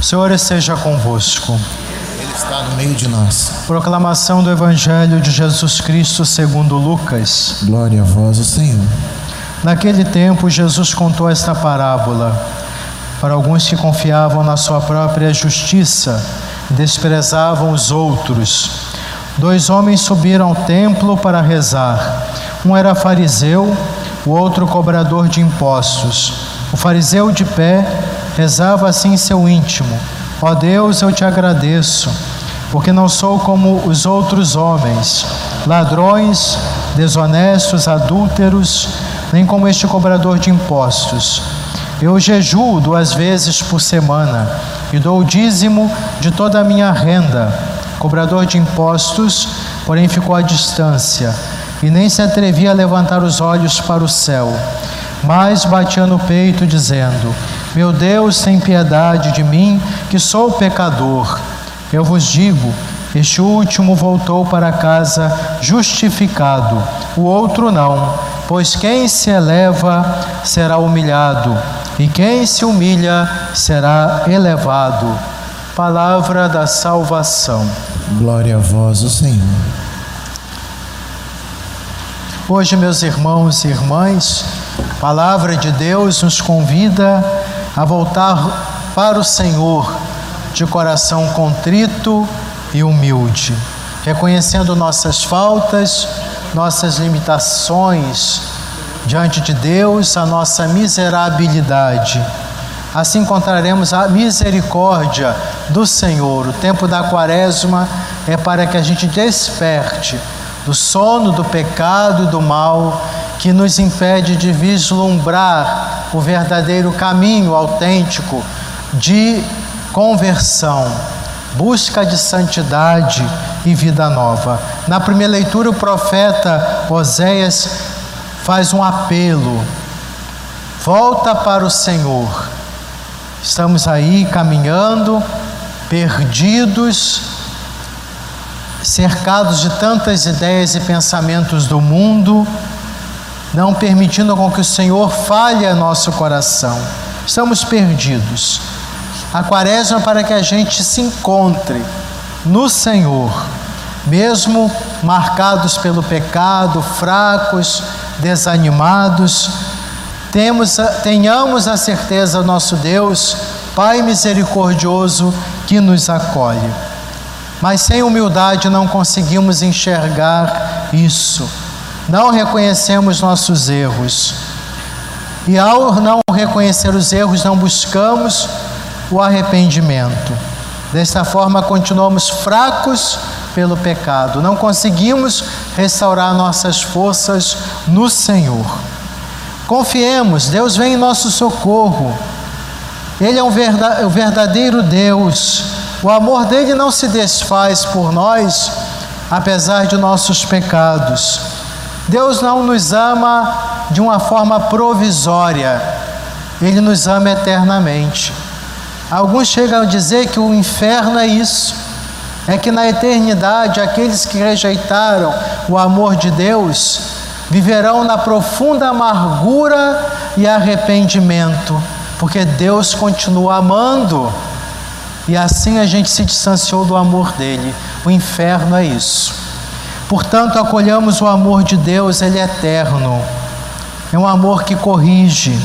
O Senhor esteja convosco. Ele está no meio de nós. Proclamação do Evangelho de Jesus Cristo segundo Lucas. Glória a vós, o Senhor. Naquele tempo, Jesus contou esta parábola para alguns que confiavam na sua própria justiça e desprezavam os outros. Dois homens subiram ao templo para rezar. Um era fariseu, o outro cobrador de impostos. O fariseu de pé rezava assim em seu íntimo: Ó Deus, eu te agradeço, porque não sou como os outros homens, ladrões, desonestos, adúlteros, nem como este cobrador de impostos. Eu jejuo duas vezes por semana e dou o dízimo de toda a minha renda. Cobrador de impostos, porém, ficou à distância e nem se atrevia a levantar os olhos para o céu, mas batia no peito, dizendo: Meu Deus, tem piedade de mim, que sou pecador. Eu vos digo: este último voltou para casa justificado, o outro não, pois quem se eleva será humilhado, e quem se humilha será elevado. Palavra da salvação. Glória a vós, o Senhor. Hoje, meus irmãos e irmãs, a palavra de Deus nos convida a voltar para o Senhor de coração contrito e humilde, reconhecendo nossas faltas, nossas limitações diante de Deus, a nossa miserabilidade. Assim encontraremos a misericórdia do Senhor. O tempo da quaresma é para que a gente desperte do sono do pecado e do mal que nos impede de vislumbrar o verdadeiro caminho autêntico de conversão, busca de santidade e vida nova. Na primeira leitura, o profeta Oséias faz um apelo: volta para o Senhor. Estamos aí caminhando, perdidos, cercados de tantas ideias e pensamentos do mundo, não permitindo com que o Senhor falhe a nosso coração. Estamos perdidos. A quaresma é para que a gente se encontre no Senhor, mesmo marcados pelo pecado, fracos, desanimados, temos, tenhamos a certeza, nosso Deus, Pai misericordioso, que nos acolhe. Mas sem humildade não conseguimos enxergar isso. Não reconhecemos nossos erros. E ao não reconhecer os erros, não buscamos o arrependimento. Desta forma, continuamos fracos pelo pecado. Não conseguimos restaurar nossas forças no Senhor. Confiemos, Deus vem em nosso socorro. Ele é um verdadeiro Deus. O amor dele não se desfaz por nós, apesar de nossos pecados. Deus não nos ama de uma forma provisória, ele nos ama eternamente. Alguns chegam a dizer que o inferno é isso é que na eternidade aqueles que rejeitaram o amor de Deus viverão na profunda amargura e arrependimento, porque Deus continua amando. E assim a gente se distanciou do amor dele. O inferno é isso. Portanto, acolhamos o amor de Deus, ele é eterno. É um amor que corrige,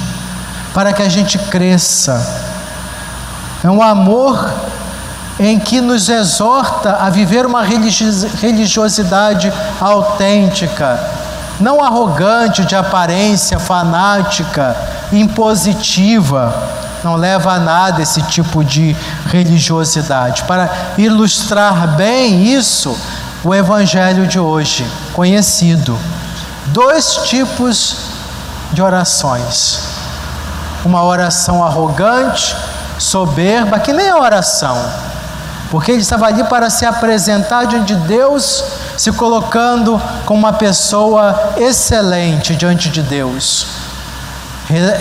para que a gente cresça. É um amor em que nos exorta a viver uma religiosidade autêntica, não arrogante, de aparência fanática, impositiva. Não leva a nada esse tipo de religiosidade. Para ilustrar bem isso, o Evangelho de hoje, conhecido. Dois tipos de orações: uma oração arrogante, soberba, que nem é oração porque ele estava ali para se apresentar diante de Deus, se colocando como uma pessoa excelente diante de Deus.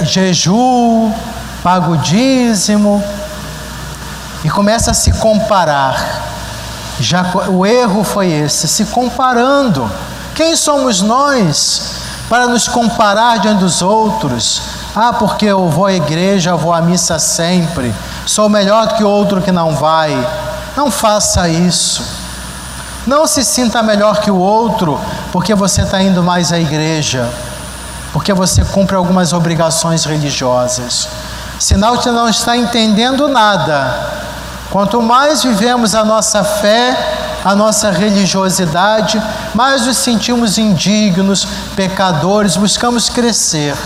Jejum, pago dízimo, e começa a se comparar. Já o erro foi esse, se comparando. Quem somos nós para nos comparar diante dos outros? Ah, porque eu vou à igreja, vou à missa sempre Sou melhor do que outro que não vai. Não faça isso. Não se sinta melhor que o outro porque você está indo mais à igreja, porque você cumpre algumas obrigações religiosas. Sinal que não está entendendo nada. Quanto mais vivemos a nossa fé, a nossa religiosidade, mais nos sentimos indignos, pecadores, buscamos crescer.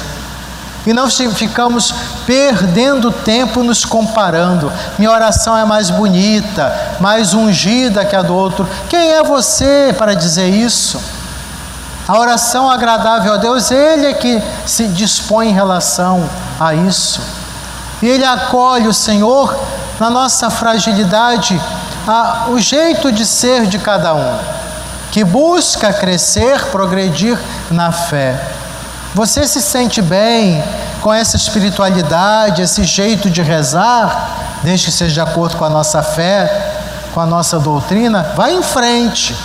E não ficamos perdendo tempo nos comparando. Minha oração é mais bonita, mais ungida que a do outro. Quem é você para dizer isso? A oração agradável a Deus, Ele é que se dispõe em relação a isso. E Ele acolhe o Senhor na nossa fragilidade, a, o jeito de ser de cada um, que busca crescer, progredir na fé. Você se sente bem com essa espiritualidade, esse jeito de rezar, desde que seja de acordo com a nossa fé, com a nossa doutrina? Vai em frente.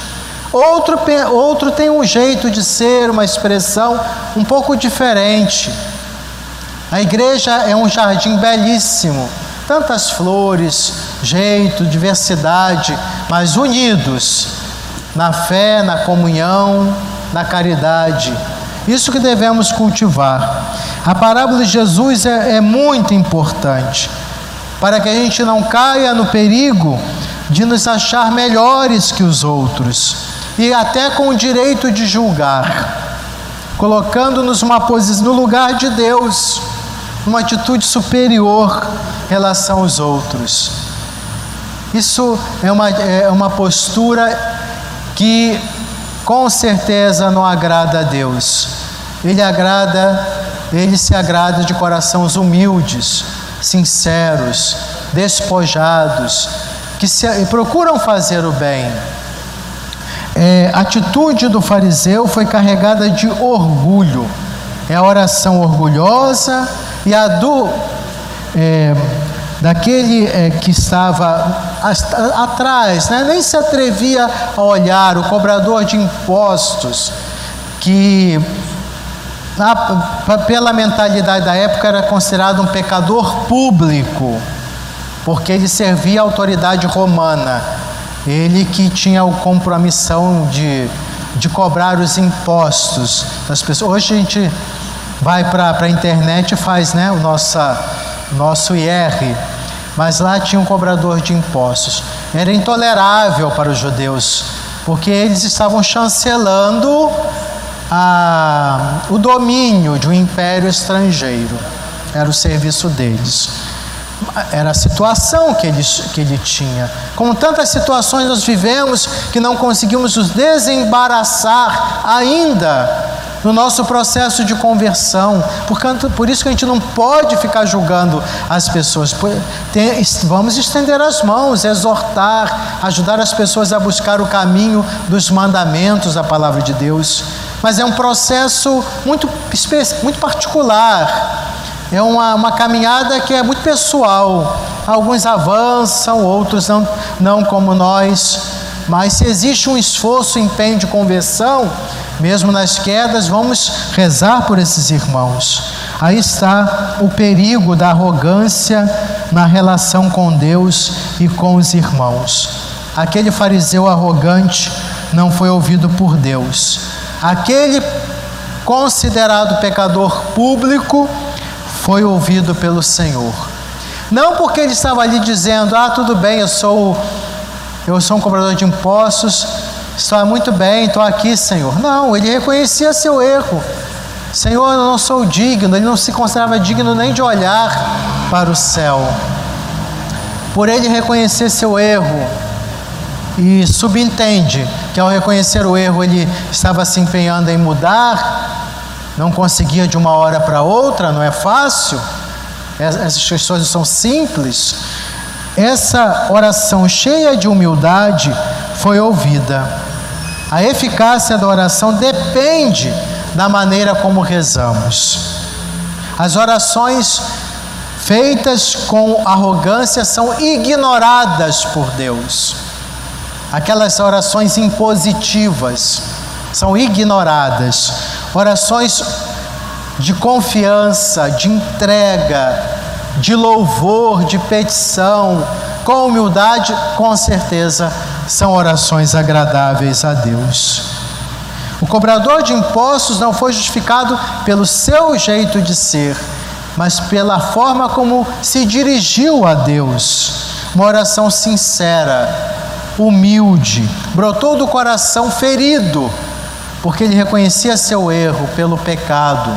Outro, outro tem um jeito de ser, uma expressão um pouco diferente. A igreja é um jardim belíssimo, tantas flores, jeito, diversidade, mas unidos na fé, na comunhão, na caridade. Isso que devemos cultivar. A parábola de Jesus é, é muito importante para que a gente não caia no perigo de nos achar melhores que os outros e até com o direito de julgar, colocando-nos no lugar de Deus, uma atitude superior em relação aos outros. Isso é uma, é uma postura que com certeza não agrada a Deus. Ele agrada, ele se agrada de corações humildes, sinceros, despojados, que se, procuram fazer o bem. É, a atitude do fariseu foi carregada de orgulho. É a oração orgulhosa e a do é, daquele é, que estava atrás, né? nem se atrevia a olhar, o cobrador de impostos, que pela mentalidade da época era considerado um pecador público, porque ele servia a autoridade romana, ele que tinha o compromissão de, de cobrar os impostos das pessoas. Hoje a gente vai para a internet e faz né, o nossa, nosso IR mas lá tinha um cobrador de impostos. Era intolerável para os judeus, porque eles estavam chancelando a, o domínio de um império estrangeiro. Era o serviço deles. Era a situação que ele, que ele tinha. Como tantas situações nós vivemos que não conseguimos nos desembaraçar ainda no nosso processo de conversão. Por isso que a gente não pode ficar julgando as pessoas. Vamos estender as mãos, exortar, ajudar as pessoas a buscar o caminho dos mandamentos da palavra de Deus. Mas é um processo muito, muito particular. É uma, uma caminhada que é muito pessoal. Alguns avançam, outros não, não como nós. Mas se existe um esforço, empenho de conversão, mesmo nas quedas, vamos rezar por esses irmãos. Aí está o perigo da arrogância na relação com Deus e com os irmãos. Aquele fariseu arrogante não foi ouvido por Deus. Aquele considerado pecador público foi ouvido pelo Senhor. Não porque ele estava ali dizendo: "Ah, tudo bem, eu sou eu sou um cobrador de impostos, Está muito bem, estou aqui, Senhor. Não, ele reconhecia seu erro. Senhor, eu não sou digno. Ele não se considerava digno nem de olhar para o céu. Por ele reconhecer seu erro e subentende que ao reconhecer o erro ele estava se empenhando em mudar, não conseguia de uma hora para outra, não é fácil. Essas questões são simples. Essa oração cheia de humildade foi ouvida. A eficácia da oração depende da maneira como rezamos. As orações feitas com arrogância são ignoradas por Deus. Aquelas orações impositivas são ignoradas. Orações de confiança, de entrega, de louvor, de petição, com humildade, com certeza são orações agradáveis a Deus. O cobrador de impostos não foi justificado pelo seu jeito de ser, mas pela forma como se dirigiu a Deus. Uma oração sincera, humilde, brotou do coração ferido, porque ele reconhecia seu erro pelo pecado.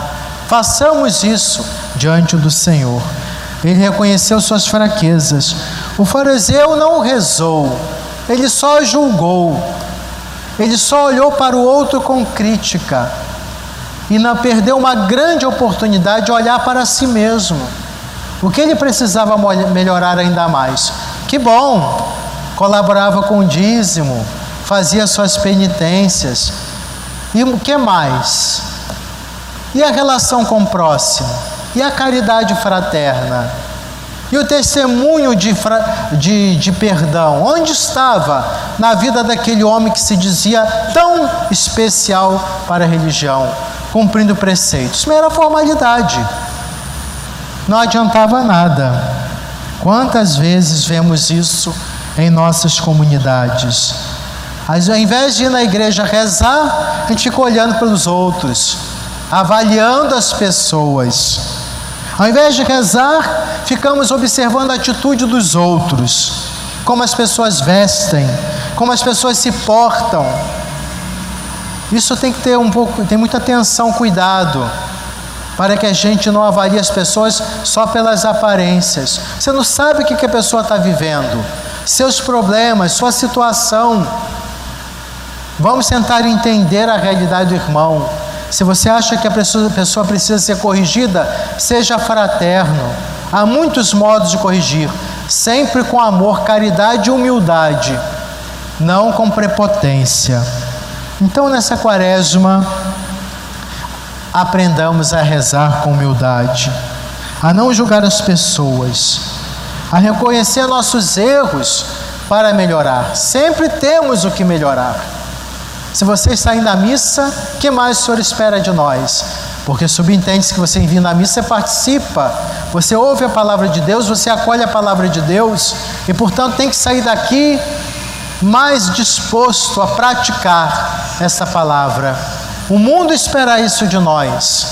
Façamos isso diante do Senhor. Ele reconheceu suas fraquezas. O fariseu não rezou, ele só julgou. Ele só olhou para o outro com crítica e não perdeu uma grande oportunidade de olhar para si mesmo. O que ele precisava melhorar ainda mais? Que bom! Colaborava com o dízimo, fazia suas penitências. E o que mais? E a relação com o próximo? E a caridade fraterna? E o testemunho de, de, de, perdão? Onde estava na vida daquele homem que se dizia tão especial para a religião, cumprindo preceitos? Mera formalidade. Não adiantava nada. Quantas vezes vemos isso em nossas comunidades? Ao invés de ir na igreja rezar, a gente fica olhando pelos outros, avaliando as pessoas. Ao invés de rezar, ficamos observando a atitude dos outros, como as pessoas vestem, como as pessoas se portam. Isso tem que ter um pouco, tem muita atenção, cuidado, para que a gente não avalie as pessoas só pelas aparências. Você não sabe o que a pessoa está vivendo, seus problemas, sua situação. Vamos tentar entender a realidade do irmão. Se você acha que a pessoa, precisa ser corrigida, seja fraterno. Há muitos modos de corrigir, sempre com amor, caridade e humildade, não com prepotência. Então, nessa quaresma, aprendamos a rezar com humildade, a não julgar as pessoas, a reconhecer nossos erros para melhorar. Sempre temos o que melhorar. Se você está indo à missa, o que mais o Senhor espera de nós? Porque subentende-se que você vindo à missa, você participa, você ouve a palavra de Deus, você acolhe a palavra de Deus e, portanto, tem que sair daqui mais disposto a praticar essa palavra. O mundo espera isso de nós,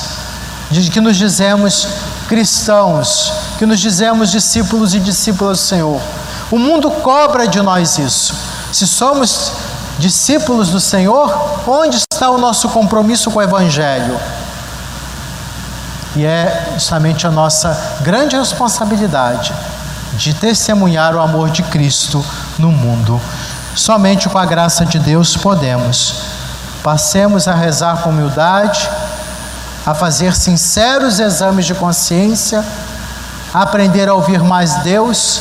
de que nos dizemos cristãos, que nos dizemos discípulos e discípulas do Senhor. O mundo cobra de nós isso. Se somos discípulos do Senhor, onde está o nosso compromisso com o Evangelho? E é justamente a nossa grande responsabilidade de testemunhar o amor de Cristo no mundo. Somente com a graça de Deus podemos. Passemos a rezar com humildade, a fazer sinceros exames de consciência, a aprender a ouvir mais Deus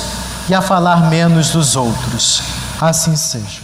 e a falar menos dos outros. Assim seja.